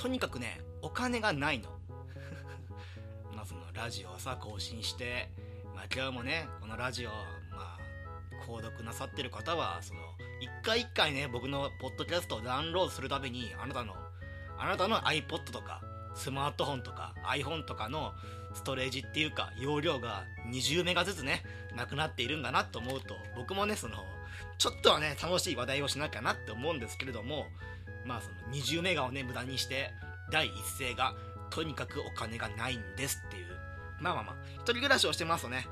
とにかくねお金がないの。まあそのラジオをさ更新してまあ今日もねこのラジオまあ購読なさってる方はその一回一回ね僕のポッドキャストをダウンロードするたびにあなたのあなたの iPod とかスマートフォンとか iPhone とかのストレージっていうか容量が20メガずつねなくなっているんだなと思うと僕もねそのちょっとはね楽しい話題をしなきゃなって思うんですけれどもまあその20メガをね無駄にして第一声がとにかくお金がないんですっていう。まあまあまあ一人暮らしをしてますとね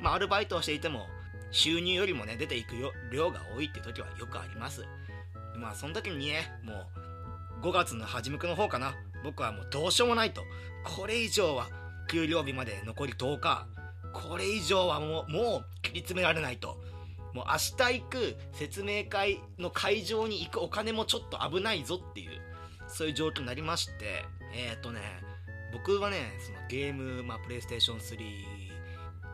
まあアルバイトをしていても収入よりもね出ていく量が多いっていう時はよくあります。まあその時にねもう5月の初めの方かな。僕はもうどうしようもないと。これ以上は給料日まで残り10日これ以上はもうもう切り詰められないと。もう明日行く説明会の会場に行くお金もちょっと危ないぞっていうそういう状況になりましてえっ、ー、とね僕はねそのゲーム、まあ、プレイステーション3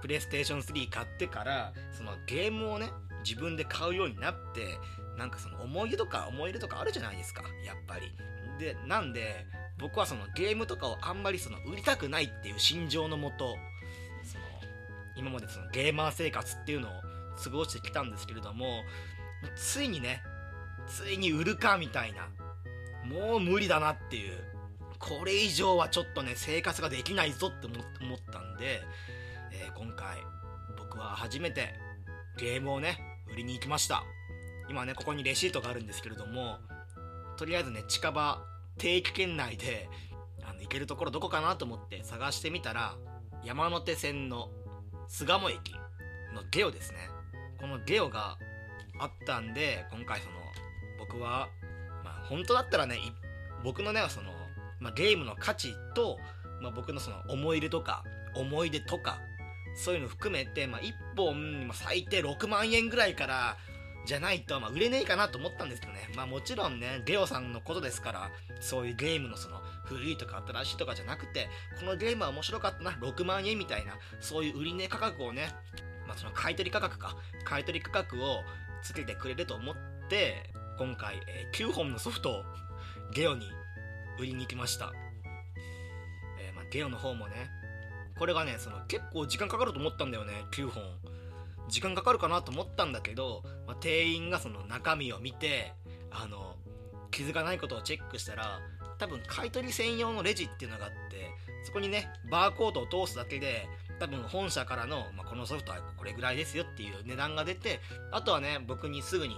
プレイステーション3買ってからそのゲームをね自分で買うようになってなんかその思い出とか思い出とかあるじゃないですかやっぱり。でなんで僕はそのゲームとかをあんまりその売りたくないっていう心情のもと今までそのゲーマー生活っていうのを過ごしてきたんですけれどもついにねついに売るかみたいなもう無理だなっていうこれ以上はちょっとね生活ができないぞって思ったんで、えー、今回僕は初めてゲームをね売りに行きました。今ねここにレシートがあるんですけれどもとりあえずね近場定期圏内であの行けるところどこかなと思って探してみたら山手線の巣鴨駅のゲオですね。このゲオがあったんで今回その僕はまあ本当だったらね僕のねその、まあ、ゲームの価値と、まあ、僕のその思い出とか思い出とかそういうの含めて、まあ、1本、最低6万円ぐらいからじゃないと、まあ、売れねえかなと思ったんですけどね。まあもちろんね、ゲオさんのことですから、そういうゲームのその古いとか新しいとかじゃなくて、このゲームは面白かったな、6万円みたいな、そういう売り値価格をね、まあその買取価格か、買取価格をつけてくれると思って、今回、えー、9本のソフトをゲオに売りに行きました。えー、まあ、ゲオの方もね、これがね、その結構時間かかると思ったんだよね、9本。時間かかるかなと思ったんだけど、まあ、店員がその中身を見てあの傷がないことをチェックしたら多分買取専用のレジっていうのがあってそこにねバーコードを通すだけで多分本社からの、まあ、このソフトはこれぐらいですよっていう値段が出てあとはね僕にすぐに、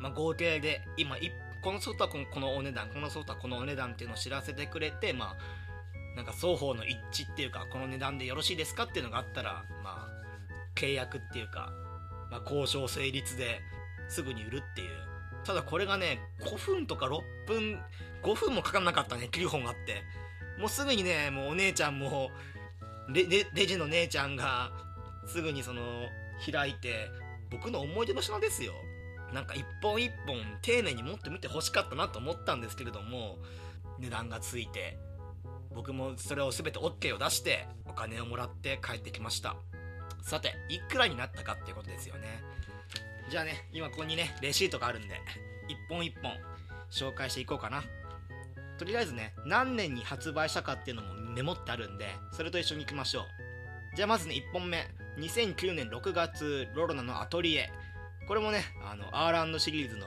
まあ、合計で今このソフトはこのお値段このソフトはこのお値段っていうのを知らせてくれてまあなんか双方の一致っていうかこの値段でよろしいですかっていうのがあったらまあ契約っていうか、まあ、交渉成立ですぐに売るっていう。ただこれがね5分とか6分5分もかかんなかったね9本あって。もうすぐにねもうお姉ちゃんもレレジの姉ちゃんがすぐにその開いて僕の思い出の品ですよなんか一本一本丁寧に持ってみてほしかったなと思ったんですけれども値段がついて僕もそれを全て OK を出してお金をもらって帰ってきましたさて、いくらになったかっていうことですよね。じゃあね、今ここにね、レシートがあるんで、一本一本紹介していこうかな。とりあえずね、何年に発売したかっていうのもメモってあるんで、それと一緒に行きましょう。じゃあまずね、1本目。2009年6月、ロロナのアトリエ。これもね、あの、R& シリーズの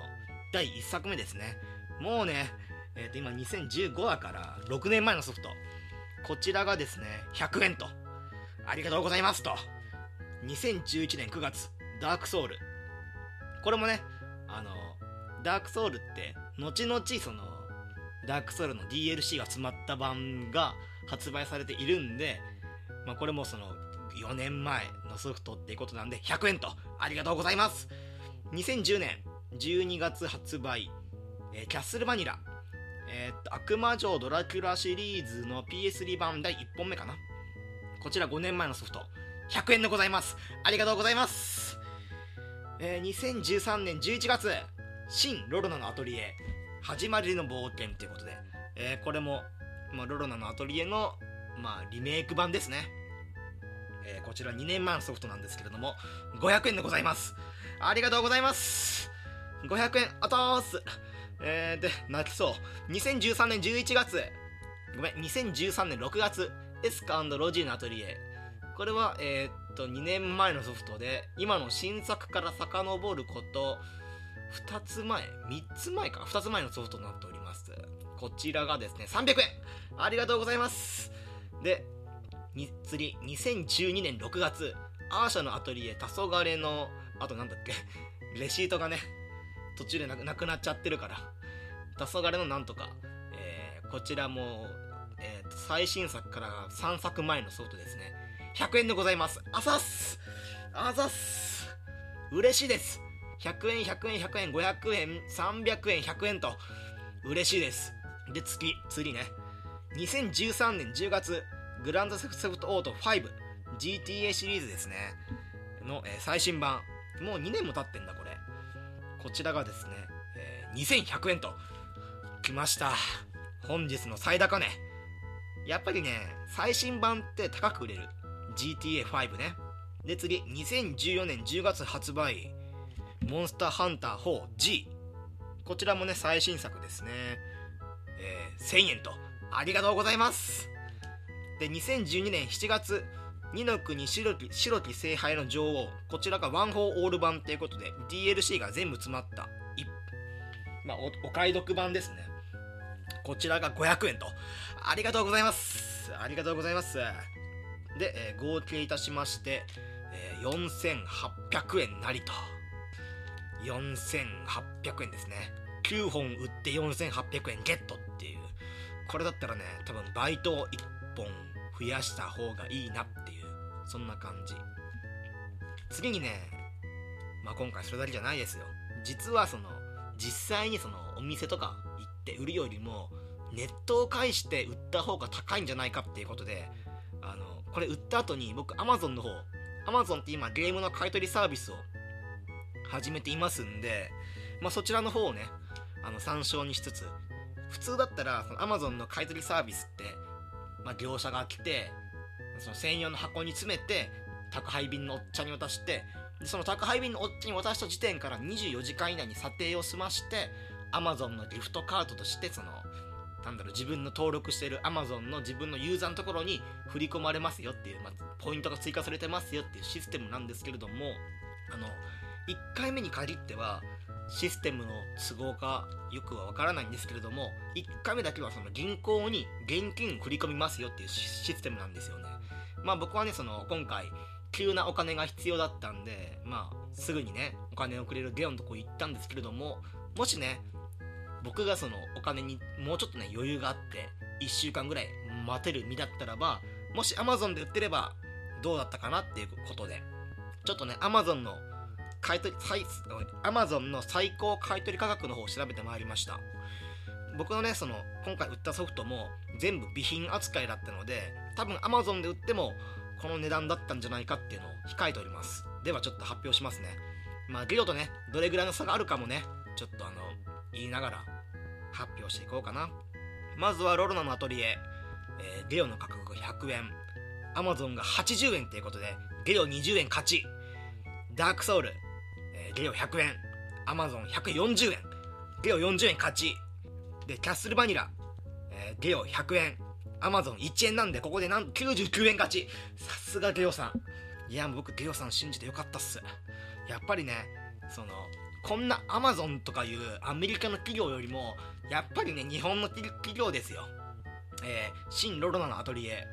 第1作目ですね。もうね、えっ、ー、と、今2015だから、6年前のソフト。こちらがですね、100円と。ありがとうございますと。2011年9月、ダークソウル。これもね、あの、ダークソウルって、後々その、ダークソウルの DLC が詰まった版が発売されているんで、まあ、これもその、4年前のソフトっていうことなんで、100円と、ありがとうございます2010年12月発売、えー、キャッスルバニラ。えー、っと、悪魔城ドラキュラシリーズの PS3 版第1本目かな。こちら5年前のソフト。100円でございます。ありがとうございます。えー、2013年11月、新ロロナのアトリエ、始まりの冒険ということで、えー、これも、まあ、ロロナのアトリエの、まあ、リメイク版ですね。えー、こちら2年前のソフトなんですけれども、500円でございます。ありがとうございます。500円、あとーす。えー、で泣きそう2013年11月ごめん2013年6月エスカロジーのアトリエこれはえー、っと2年前のソフトで今の新作から遡ること2つ前3つ前か2つ前のソフトになっておりますこちらがですね300円ありがとうございます。で次2012年6月。アーシャのアトリエ黄昏のあとなんだっけ？レシートがね途中でなくなっちゃってるから。黄昏のなんとか、えー、こちらも、えー、最新作から3作前のソフトですね。100円でございます。あざっす。あざっす。嬉しいです。100円100円100円500円300円100円と。嬉しいです。で次次ね。2013年10月グランドセフトオート 5GTA シリーズですね。の、えー、最新版。もう2年も経ってんだこれ。こちらがですね、えー、2100円と。来ました。本日の最高値。やっぱりね最新版って高く売れる。GTA5 ね。で次2014年10月発売。モンスターハンター 4G こちらもね最新作ですね、えー、1000円と。ありがとうございます。で2012年7月二ノ国白き白き聖灰の女王こちらが one for all 版ということで DLC が全部詰まった。まあ、おお買い得版ですね。こちらが500円と。ありがとうございます。ありがとうございます。で、えー、合計いたしまして、えー、4800円なりと。4800円ですね。9本売って4800円ゲットこれだったらね多分バイトを1本増やした方がいいなっていうそんな感じ。次にねまあ今回それだけじゃないですよ。実はその実際にそのお店とか行って売るよりもネットを介して売った方が高いんじゃないかっていうことであのこれ売った後に僕 Amazon の方 Amazon って今ゲームの買い取りサービスを始めていますんで、まあ、そちらの方をねあの参照にしつつ普通だったらその Amazon の買い取りサービスって、まあ、業者が来てその専用の箱に詰めて宅配便のおっちゃんに渡してでその宅配便のおっちゃんに渡した時点から24時間以内に査定を済まして Amazon のギフトカードとしてそのなんだろう自分の登録してる Amazon の自分のユーザーのところに振り込まれますよっていう、まあ、ポイントが追加されてますよっていうシステムなんですけれどもあの1回目に限ってはシステムの都合がよくはわからないんですけれども1回目だけはその銀行に現金振り込みますよっていうシステムなんですよね。まあ僕はねその今回急なお金が必要だったんでまあすぐにねお金をくれるゲオのとこ行ったんですけれどももしね僕がそのお金にもうちょっとね余裕があって1週間ぐらい待てる身だったらばもし Amazon で売ってればどうだったかなっていうことでちょっとね Amazon の買い取り最 Amazon の最高買取価格の方を調べてまいりました。僕のねその今回売ったソフトも全部備品扱いだったので多分 Amazon で売ってもこの値段だったんじゃないかっていうのを控えております。ではちょっと発表しますね。まあゲオとねどれぐらいの差があるかもねちょっとあの言いながら発表していこうかな。まずはロロナのアトリエ、えー、ゲオの価格が100円アマゾンが80円ということでゲオ20円勝ち。ダークソウル、ゲオ100円アマゾン140円ゲオ40円勝ち。でキャッスルバニラ、えー、ゲオ100円アマゾン1円なんでここでなんと99円勝ち。さすがゲオさん。いや僕ゲオさん信じてよかったっす。やっぱりねそのこんなアマゾンとかいうアメリカの企業よりもやっぱりね日本の企業ですよ。えー、新ロロナのアトリエ。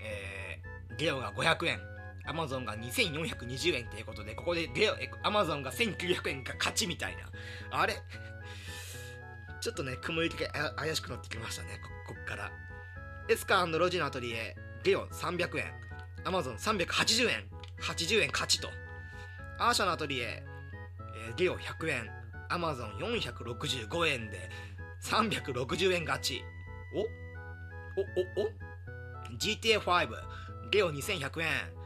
えー、ゲオが500円アマゾンが2420円ということでここでゲオアマゾンが1900円が勝ちみたいな。あれ？ちょっとね雲行きが怪しくなってきましたねここっから。エスカーロジのアトリエゲオ300円。アマゾン380円。80円勝ちと。アーシャのアトリエえー、ゲオ100円。アマゾン465円で360円勝ち。お？おおお？GTA5 ゲオ2100円。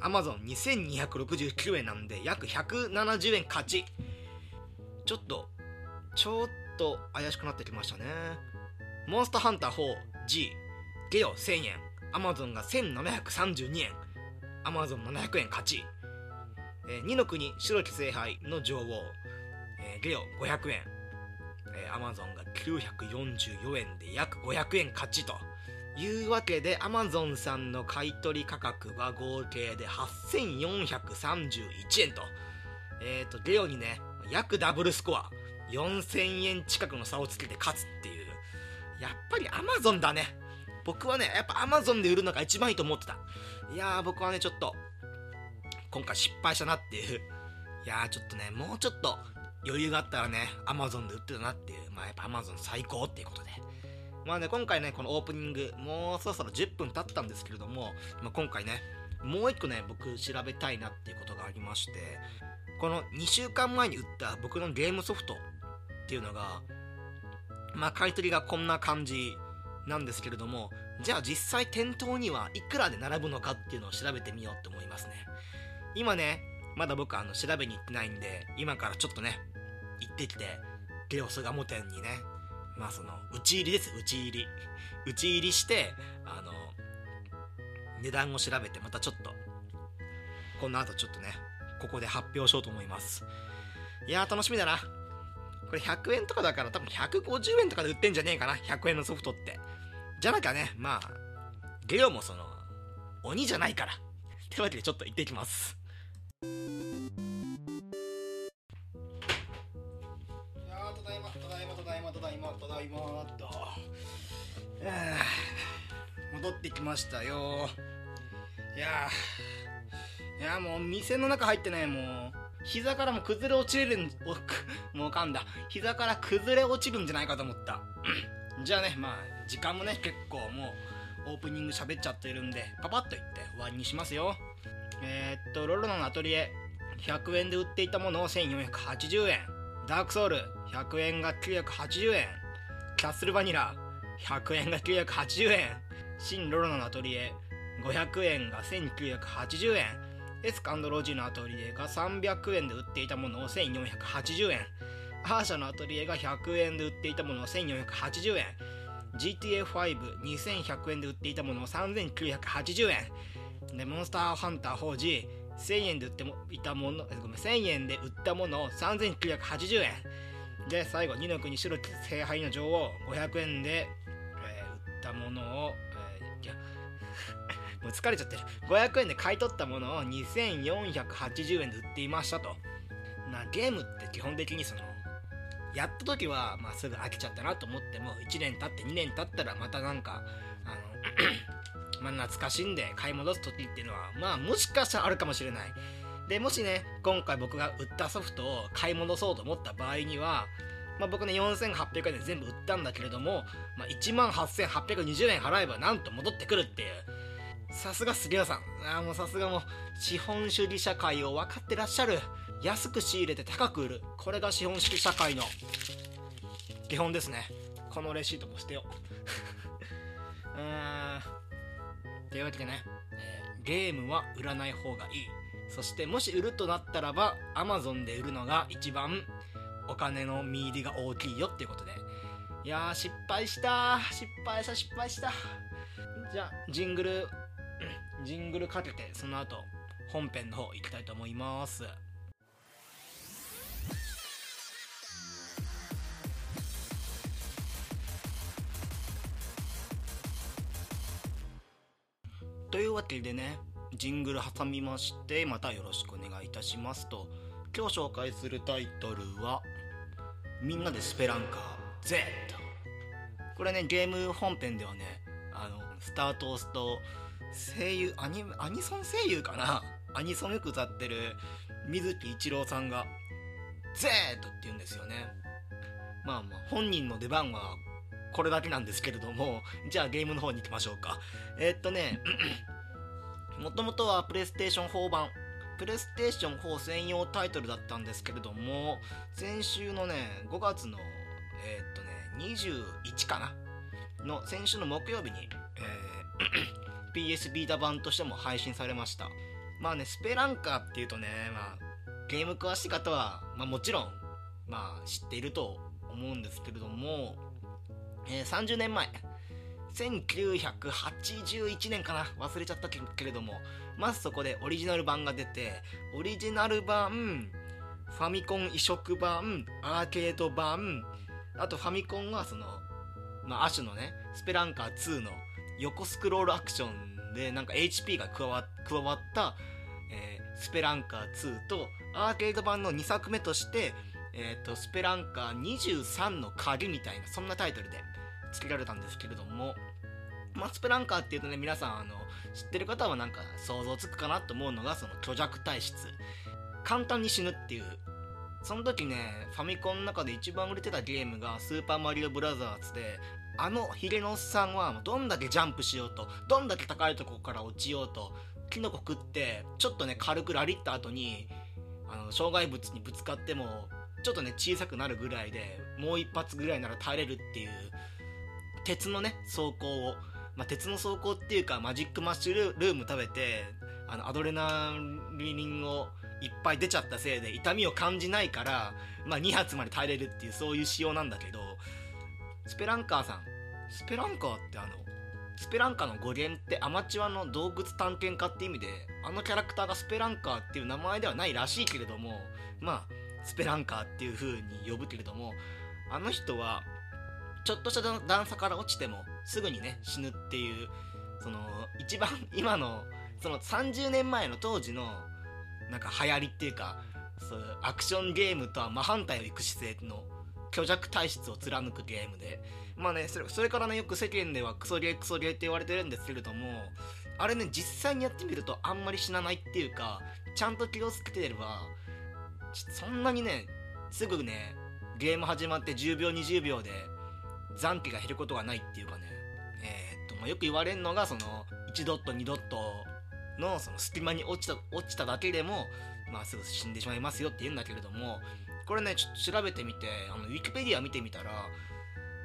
アマゾン2269円なんで約170円勝ち。ちょっとちょっと怪しくなってきましたね。モンスターハンター 4G ゲオ1000円。アマゾンが1732円アマゾン700円勝ち。えー、二の国白き聖杯の女王、えー、ゲオ500円。えー、Amazon が944円で約500円勝ちと。いうわけで Amazon さんの買取価格は合計で8431円と。えっ、ー、とゲオにね約ダブルスコア4000円近くの差をつけて勝つっていう。やっぱり Amazon だね。僕はねやっぱ Amazon で売るのが一番いいと思ってた。いやー僕はねちょっと今回失敗したなっていう。いやーちょっとねもうちょっと余裕があったらね Amazon で売ってたなっていう。まあやっぱ Amazon 最高っていうことで。まあね今回ねこのオープニングもうそろそろ10分経ったんですけれども、まあ、今回ねもう一個ね僕調べたいなっていうことがありましてこの2週間前に売った僕のゲームソフトっていうのがまあ買い取りがこんな感じなんですけれどもじゃあ実際店頭にはいくらで並ぶのかっていうのを調べてみようと思いますね。今ねまだ僕あの調べに行ってないんで今からちょっとね行ってきてゲオ巣鴨店にねまあその打ち入りです。打ち入り。打ち入りしてあの値段を調べてまたちょっとこの後ちょっとねここで発表しようと思います。いやー楽しみだな。これ100円とかだから多分150円とかで売ってんじゃねえかな。100円のソフトって。じゃなきゃねまあゲオもその鬼じゃないから。ってわけでちょっと行ってきます。まただいまただいまと戻ってきましたよ。いやいやもう店の中入ってねもう膝からも崩れ落ちるん もうかんだ。膝から崩れ落ちるんじゃないかと思った。じゃあねまあ時間もね結構もうオープニング喋っちゃってるんでパパッと言って終わりにしますよ。えー、っとロロのアトリエ。100円で売っていたものを1480円。ダークソウル。100円が980円キャッスルバニラ100円が980円新ロロのアトリエ500円が1980円エスカンドロジーのアトリエが300円で売っていたものを1480円アーシャのアトリエが100円で売っていたものを1480円 GTA52100 円で売っていたものを3980円でモンスターハンター 4G 1000円で売ってもいたものごめん1000円で売ったものを3980円で最後2の国白き聖杯の女王500円で、えー、売ったものを、えー、いや もう疲れちゃってる。500円で買い取ったものを2480円で売っていましたと。なゲームって基本的にそのやった時は、まあ、すぐ飽きちゃったなと思っても1年経って2年経ったらまたなんかあの まあ懐かしんで買い戻す時っていうのはまあもしかしたらあるかもしれない。でもしね今回僕が売ったソフトを買い戻そうと思った場合にはまあ、僕ね4800円で全部売ったんだけれども、まあ、1万8820円払えばなんと戻ってくるっていう。さすが杉浦さん。あもうさすがもう資本主義社会を分かってらっしゃる。安く仕入れて高く売る。これが資本主義社会の基本ですね。このレシートも捨てよう。うーん。というわけでね、えー、ゲームは売らない方がいい。そしてもし売るとなったらば Amazon で売るのが一番お金の見入りが大きいよっていうことで。いやー失敗した失敗した失敗した。じゃあジングルジングルかけてその後本編の方行きたいと思います。というわけでねジングル挟みましてまたよろしくお願いいたしますと今日紹介するタイトルは「みんなでスペランカー Z」これねゲーム本編ではねあのスタートを押すと声優アニアニソン声優かな？アニソンよく歌ってる水木一郎さんが「Z」って言うんですよね。まあまあ本人の出番はこれだけなんですけれどもじゃあゲームの方に行きましょうか。えー、っとねもともとはプレイステーション4版。プレイステーション4専用タイトルだったんですけれども先週のね5月のえー、っとね21かな？の先週の木曜日に、えー PS ビータ版としても配信されました。まあねスペランカーっていうとね、まあ、ゲーム詳しい方は、まあ、もちろん、まあ、知っていると思うんですけれども、えー、30年前1981年かな。忘れちゃったけれども。まずそこでオリジナル版が出てオリジナル版ファミコン移植版アーケード版あとファミコンはその、まあ、アシュのねスペランカー2の横スクロールアクションでなんか HP が加わ加わった、えー、スペランカー2とアーケード版の2作目として、えーと、スペランカー23の鍵みたいなそんなタイトルで。付けられたんですけれども、まあ、スペランカーっていうとね皆さんあの知ってる方はなんか想像つくかなと思うのがその虚弱体質。簡単に死ぬっていう。その時ねファミコンの中で一番売れてたゲームが「スーパーマリオブラザーズ」であのヒゲのおっさんはどんだけジャンプしようとどんだけ高いとこから落ちようとキノコ食ってちょっとね軽くラリった後にあの障害物にぶつかってもちょっとね小さくなるぐらいでもう一発ぐらいなら耐えれるっていう鉄のね走行を、まあ、鉄の走行っていうかマジックマッシュルーム食べてあのアドレナリンをいっぱい出ちゃったせいで痛みを感じないから、まあ、2発まで耐えれるっていうそういう仕様なんだけどスペランカーさんスペランカーってあのスペランカの語源ってアマチュアの動物探検家って意味であのキャラクターがスペランカーっていう名前ではないらしいけれどもまあスペランカーっていう風に呼ぶけれどもあの人はちょっとした段差から落ちてもすぐにね死ぬっていうその一番 今のその30年前の当時のなんか流行りっていうかそうアクションゲームとは真反対をいく姿勢の虚弱体質を貫くゲームで。まあねそれそれからねよく世間ではクソゲークソゲーって言われてるんですけれどもあれね実際にやってみるとあんまり死なないっていうかちゃんと気をつけてればそんなにねすぐねゲーム始まって10秒20秒で残機が減ることがないっていうかね。えー、っと、まあ、よく言われるのがその1ドット2ドットのその隙間に落ちた落ちただけでも、まあ、すぐ死んでしまいますよって言うんだけれどもこれねちょっと調べてみてあのウィキペディア見てみたら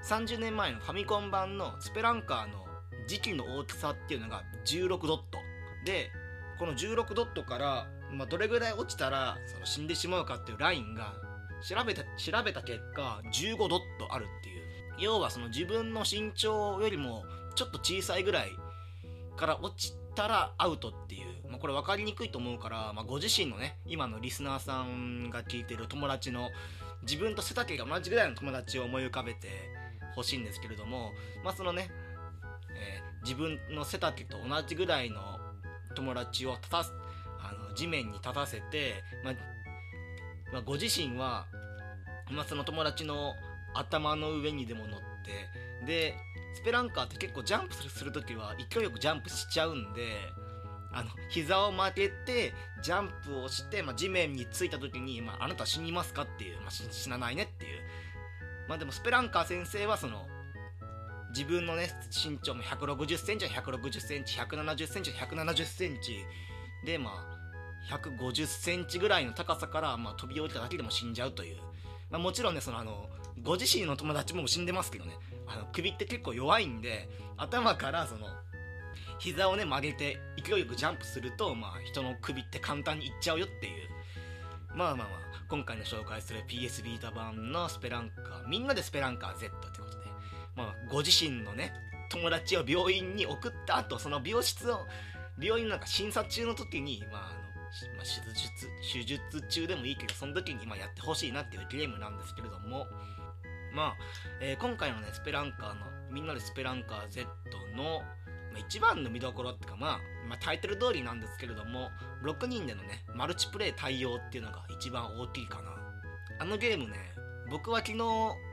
30年前のファミコン版のスペランカーの時期の大きさっていうのが16ドット。でこの16ドットから、まあ、どれぐらい落ちたらその死んでしまうかっていうラインが調べた調べた結果15ドットあるっていう要はその自分の身長よりもちょっと小さいぐらいから落ちたらアウトっていう、まあ、これ分かりにくいと思うから、まあ、ご自身のね今のリスナーさんが聞いてる友達の自分と背丈が同じぐらいの友達を思い浮かべてほしいんですけれども、まあ、そのね、えー、自分の背丈と同じぐらいの友達を立たすあの地面に立たせて、まあまあ、ご自身は、まあ、その友達の頭の上にでも乗ってでスペランカーって結構ジャンプする時は勢いよくジャンプしちゃうんであの膝を曲げてジャンプをして、まあ、地面についた時に、まあ、あなた死にますかっていう、まあ、死なないねっていう。まあでもスペランカー先生はその自分のね身長も1 6 0センチは1 6 0センチ1 7 0センチ1 7 0センチでまあ150センチぐらいの高さから、まあ、飛び降りただけでも死んじゃうという、まあ、もちろんねそのあのご自身の友達も死んでますけどね。あの首って結構弱いんで頭からその膝をね曲げて勢いよくジャンプすると、まあ、人の首って簡単にいっちゃうよっていう。まあまあまあ今回の紹介する PS ビータ版のスペランカーみんなでスペランカー Z ってことで、まあ、ご自身のね友達を病院に送った後その病室を病院の中診察中の時に、まあ、あのまあ、手術手術中でもいいけどその時にまやってほしいなっていうゲームなんですけれども。まあ、えー、今回のねスペランカーのみんなでスペランカー Z の、まあ、一番の見どころっていうか、まあ、まあタイトル通りなんですけれども6人でのねマルチプレイ対応っていうのが一番大きいかな。あのゲームね僕は昨日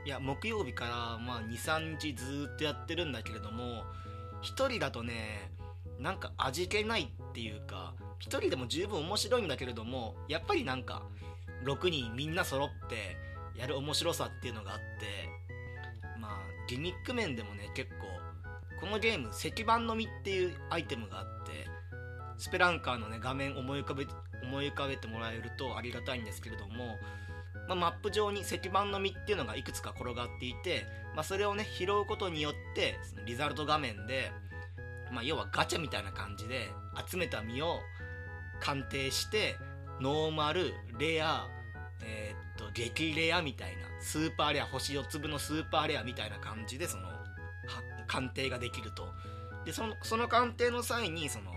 いや木曜日からまあ23日ずっとやってるんだけれども1人だとねなんか味気ないっていうか1人でも十分面白いんだけれどもやっぱりなんか6人みんな揃ってやる面白さっていうのがあってまあギミック面でもね結構このゲーム石板の実っていうアイテムがあってスペランカーのね画面思い浮かべ思い浮かべてもらえるとありがたいんですけれども、まあ、マップ上に石板の実っていうのがいくつか転がっていて、まあ、それをね拾うことによってそのリザルト画面で、まあ、要はガチャみたいな感じで集めた実を鑑定してノーマルレアえー、っと激レアみたいなスーパーレア星4つ分のスーパーレアみたいな感じでその鑑定ができると。でそのその鑑定の際にその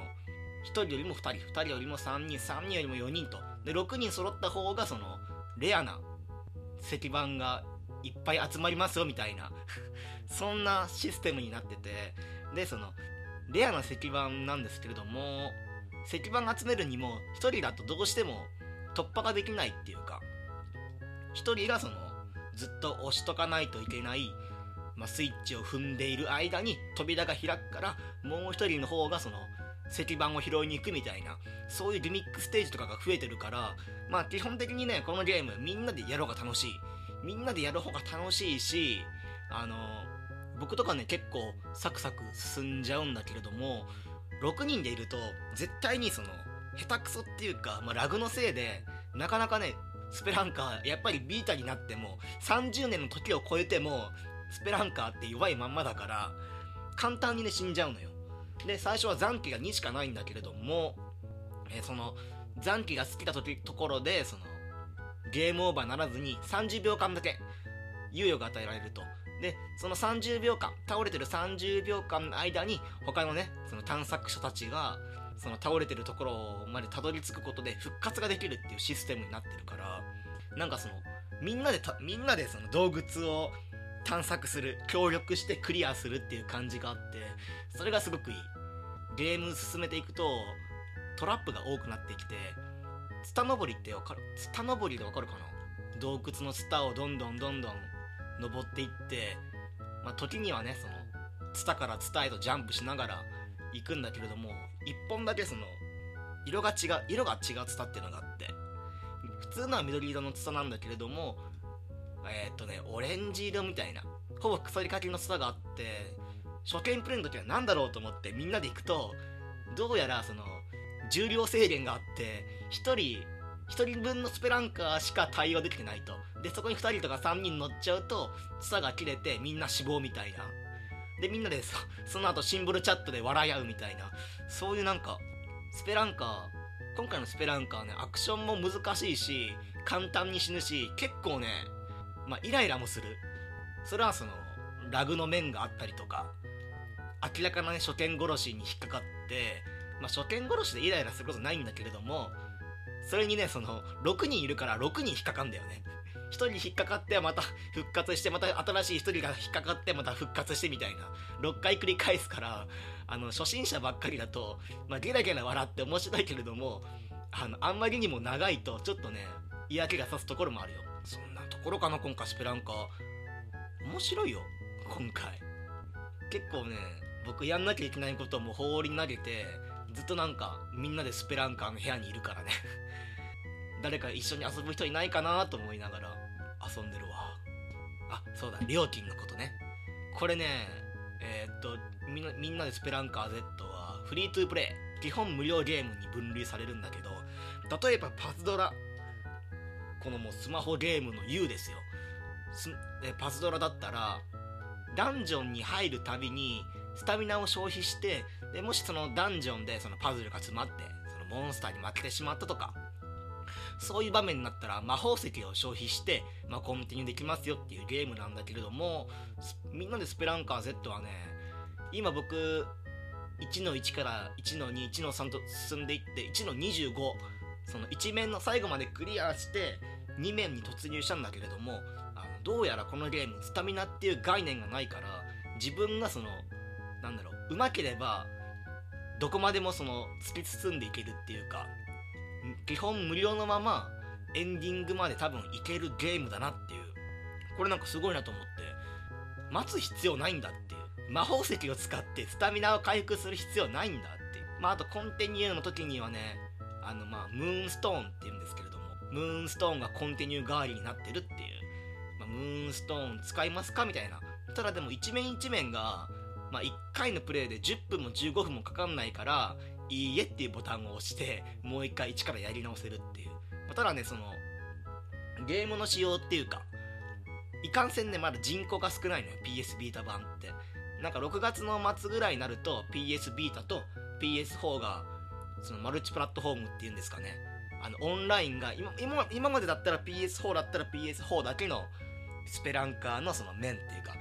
1人よりも2人2人よりも3人3人よりも4人と。で6人揃った方がそのレアな石板がいっぱい集まりますよみたいな。そんなシステムになってて。でそのレアな石板なんですけれども石板集めるにも1人だとどうしても突破ができないっていうか。1人がそのずっと押しとかないといけない、まあ、スイッチを踏んでいる間に扉が開くからもう1人の方がその石板を拾いに行くみたいなそういうリミックステージとかが増えてるからまあ基本的にねこのゲームみんなでやろうが楽しい。みんなでやる方が楽しいしあの僕とかね結構サクサク進んじゃうんだけれども6人でいると絶対にその下手くそっていうか、まあ、ラグのせいでなかなかねスペランカーやっぱりビータになっても30年の時を超えてもスペランカーって弱いまんまだから簡単にね死んじゃうのよ。で最初は残機が2しかないんだけれども、えーその残機が好きな時ところでそのゲームオーバーならずに30秒間だけ猶予が与えられると。でその30秒間倒れてる30秒間の間に他のねその探索者たちがその倒れてるところまでたどり着くことで復活ができるっていうシステムになってるからなんかそのみんなでみんなでその洞窟を探索する協力してクリアするっていう感じがあってそれがすごくいい。ゲーム進めていくとトラップが多くなってきてツタ登りってわかる？ツタ登りでわかるかな？洞窟のツタをどんどんどんどん登っていって、まあ、時にはねそのツタからツタへとジャンプしながら行くんだけれども一本だけその色が違う色が違うツタっていうのがあって普通のは緑色のツタなんだけれどもえーっとねオレンジ色みたいなほぼ腐りかけのツタがあって初見プレイの時は何だろうと思ってみんなで行くとどうやらその重量制限があって1人1人分のスペランカーしか対応できてないと。でそこに2人とか3人乗っちゃうとツタが切れてみんな死亡みたいな。でみんなでそ その後シンボルチャットで笑い合うみたいな。そういうなんかスペランカー今回のスペランカーねアクションも難しいし簡単に死ぬし結構ねまあイライラもする。それはそのラグの面があったりとか明らかなね初見殺しに引っかかってまあ初見殺しでイライラすることないんだけれどもそれにねその6人いるから6人引っかかんだよね。1人引っかかってまた復活してまた新しい1人が引っかかってまた復活してみたいな6回繰り返すからあの初心者ばっかりだと、まあ、ゲラゲラ笑って面白いけれどもあのあんまりにも長いとちょっとね嫌気がさすところもあるよ。そんなところかな今回スペランカ。面白いよ今回。結構ね僕やんなきゃいけないことも放り投げてずっとなんかみんなでスペランカーの部屋にいるからね。誰か一緒に遊ぶ人いないかなと思いながら。遊んでるわ。あそうだ料金のことね。これねえーっとみんなみんなでスペランカー Z はフリートゥープレイ基本無料ゲームに分類されるんだけど例えばパズドラ。このもうスマホゲームの U ですよ。すえパズドラだったらダンジョンに入るたびにスタミナを消費してでもしそのダンジョンでそのパズルが詰まってそのモンスターに負けてしまったとかそういう場面になったら魔法石を消費して、まあ、コンティニューできますよっていうゲームなんだけれどもみんなでスペランカー Z はね今僕1の1から1の21の3と進んでいって1の25その1面の最後までクリアして2面に突入したんだけれどもあのどうやらこのゲームスタミナっていう概念がないから自分がそのなんだろううまければどこまでもその突き進んでいけるっていうか基本無料のままエンディングまで多分いけるゲームだなっていう。これなんかすごいなと思って待つ必要ないんだっていう。魔法石を使ってスタミナを回復する必要ないんだっていう。まああとコンティニューの時にはねあのまあムーンストーンっていうんですけれどもムーンストーンがコンティニュー代わりになってるっていう、まあ、ムーンストーン使いますかみたいな。ただでも一面一面がまあ、1回のプレイで10分も15分もかかんないからいいえっていうボタンを押してもう1回1からやり直せるっていう、まただねそのゲームの仕様っていうかいかんせんねまだ人口が少ないのよ。PS ビータ版って。なんか6月の末ぐらいになると PS ビータと PS4 がそのマルチプラットフォームっていうんですかね。あのオンラインが今今今までだったら PS4 だったら PS4 だけのスペランカーのその面っていうか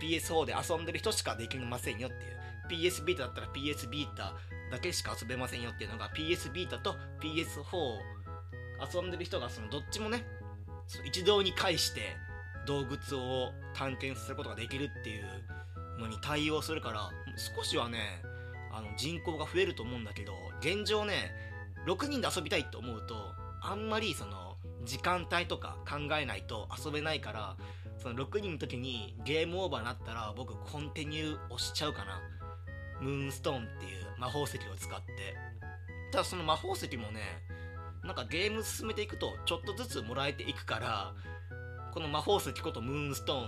PS4 で遊んでる人しかできませんよっていう。PS ビータだったら PS ビータだけしか遊べませんよっていうのが PS ビータと PS4 遊んでる人がそのどっちもね一堂に会して洞窟を探検することができるっていうのに対応するから少しはねあの人口が増えると思うんだけど現状ね6人で遊びたいと思うとあんまりその時間帯とか考えないと遊べないからその6人の時にゲームオーバーになったら僕コンティニュー押しちゃうかな。ムーンストーンっていう。魔法石を使って。ただその魔法石もねなんかゲーム進めていくとちょっとずつもらえていくからこの魔法石ことムーンスト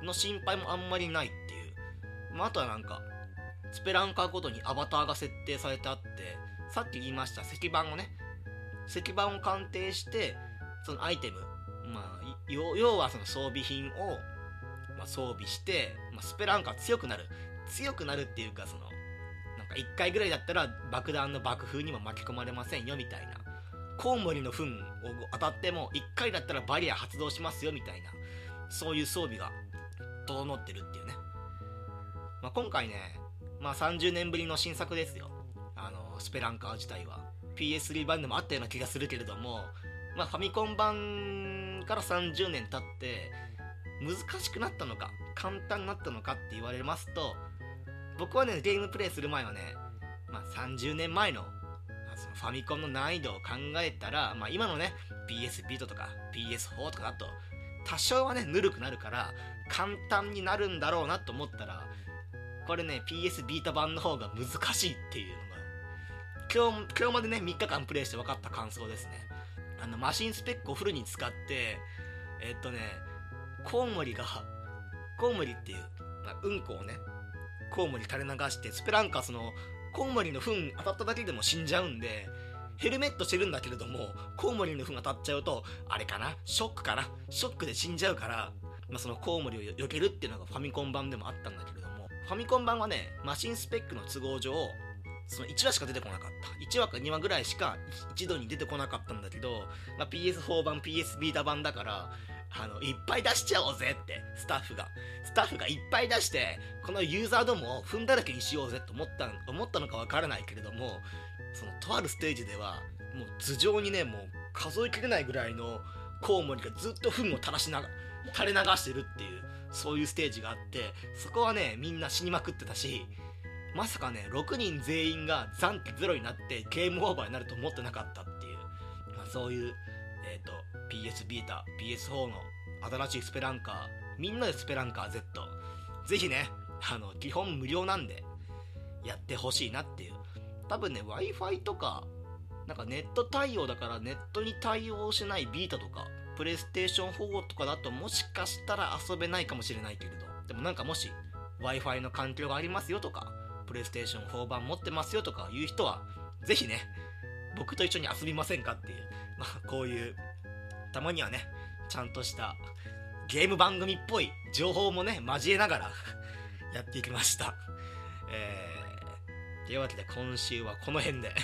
ーンの心配もあんまりないっていう、まあ、あとはなんかスペランカーごとにアバターが設定されてあってさっき言いました石板をね石板を鑑定してそのアイテムまあ要はその装備品を、まあ、装備して、まあ、スペランカー強くなる。強くなるっていうかその1回ぐらいだったら爆弾の爆風にも巻き込まれませんよみたいな。コウモリの糞を当たっても1回だったらバリア発動しますよみたいな。そういう装備が整ってるっていうね、まあ、今回ね、まあ、30年ぶりの新作ですよ。あのスペランカー自体は。PS3 版でもあったような気がするけれども、まあ、ファミコン版から30年経って難しくなったのか簡単になったのかって言われますと僕はねゲームプレイする前はね、まあ、30年前のそのファミコンの難易度を考えたら、まあ、今のね PS ビートとか PS4 とかだと多少はねぬるくなるから簡単になるんだろうなと思ったらこれね PS ビータ版の方が難しいっていうのが今日今日までね3日間プレイして分かった感想ですね。あのマシンスペックをフルに使ってえっとねコウモリがコウモリっていう、まあ、うんこをねコウモリ垂れ流してスペランカスのコウモリの糞当たっただけでも死んじゃうんでヘルメットしてるんだけれどもコウモリの糞当たっちゃうとあれかな？ショックかな？ショックで死んじゃうから、まあ、そのコウモリを避けるっていうのがファミコン版でもあったんだけれどもファミコン版はねマシンスペックの都合上その1話しか出てこなかった。1話か2話ぐらいしか一度に出てこなかったんだけど、まあ、PS4 版 PS ビータ版だからあの、いっぱい出しちゃおうぜって、スタッフが。スタッフがいっぱい出して、このユーザーどもを踏んだらけにしようぜと思った思ったのかわからないけれども、その、とあるステージでは、もう頭上にね、もう数えきれないぐらいのコウモリがずっと糞を垂らしなが垂れ流してるっていう、そういうステージがあって、そこはね、みんな死にまくってたし、まさかね、6人全員が残機ゼロになってゲームオーバーになると思ってなかったっていう、まあ、そういう、PS ビータ PS4 の新しいスペランカーみんなでスペランカー Z ぜひねあの基本無料なんでやってほしいなっていう。多分ね w i f i とかなんかネット対応だからネットに対応しないビータとかプレイステーション4とかだともしかしたら遊べないかもしれないけれど。でもなんかもし w i f i の環境がありますよとかプレイステーション4版持ってますよとかいう人はぜひね僕と一緒に遊びませんかっていう。まあ、こういうたまにはねちゃんとしたゲーム番組っぽい情報もね交えながら やっていきました。えー、というわけで今週はこの辺で。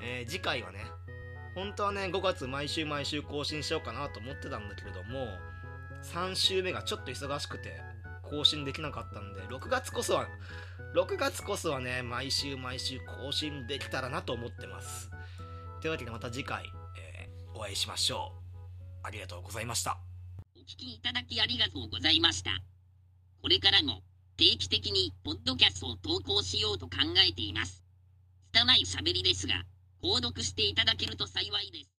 えー、次回はね本当はね5月毎週毎週更新しようかなと思ってたんだけれども3週目がちょっと忙しくて更新できなかったんで6月こそは6月こそはね毎週毎週更新できたらなと思ってます。というわけでまた次回えーお会いしましょう。ありがとうございました。お聞きいただきありがとうございました。これからも定期的にポッドキャストを投稿しようと考えています。拙い喋りですが、購読していただけると幸いです。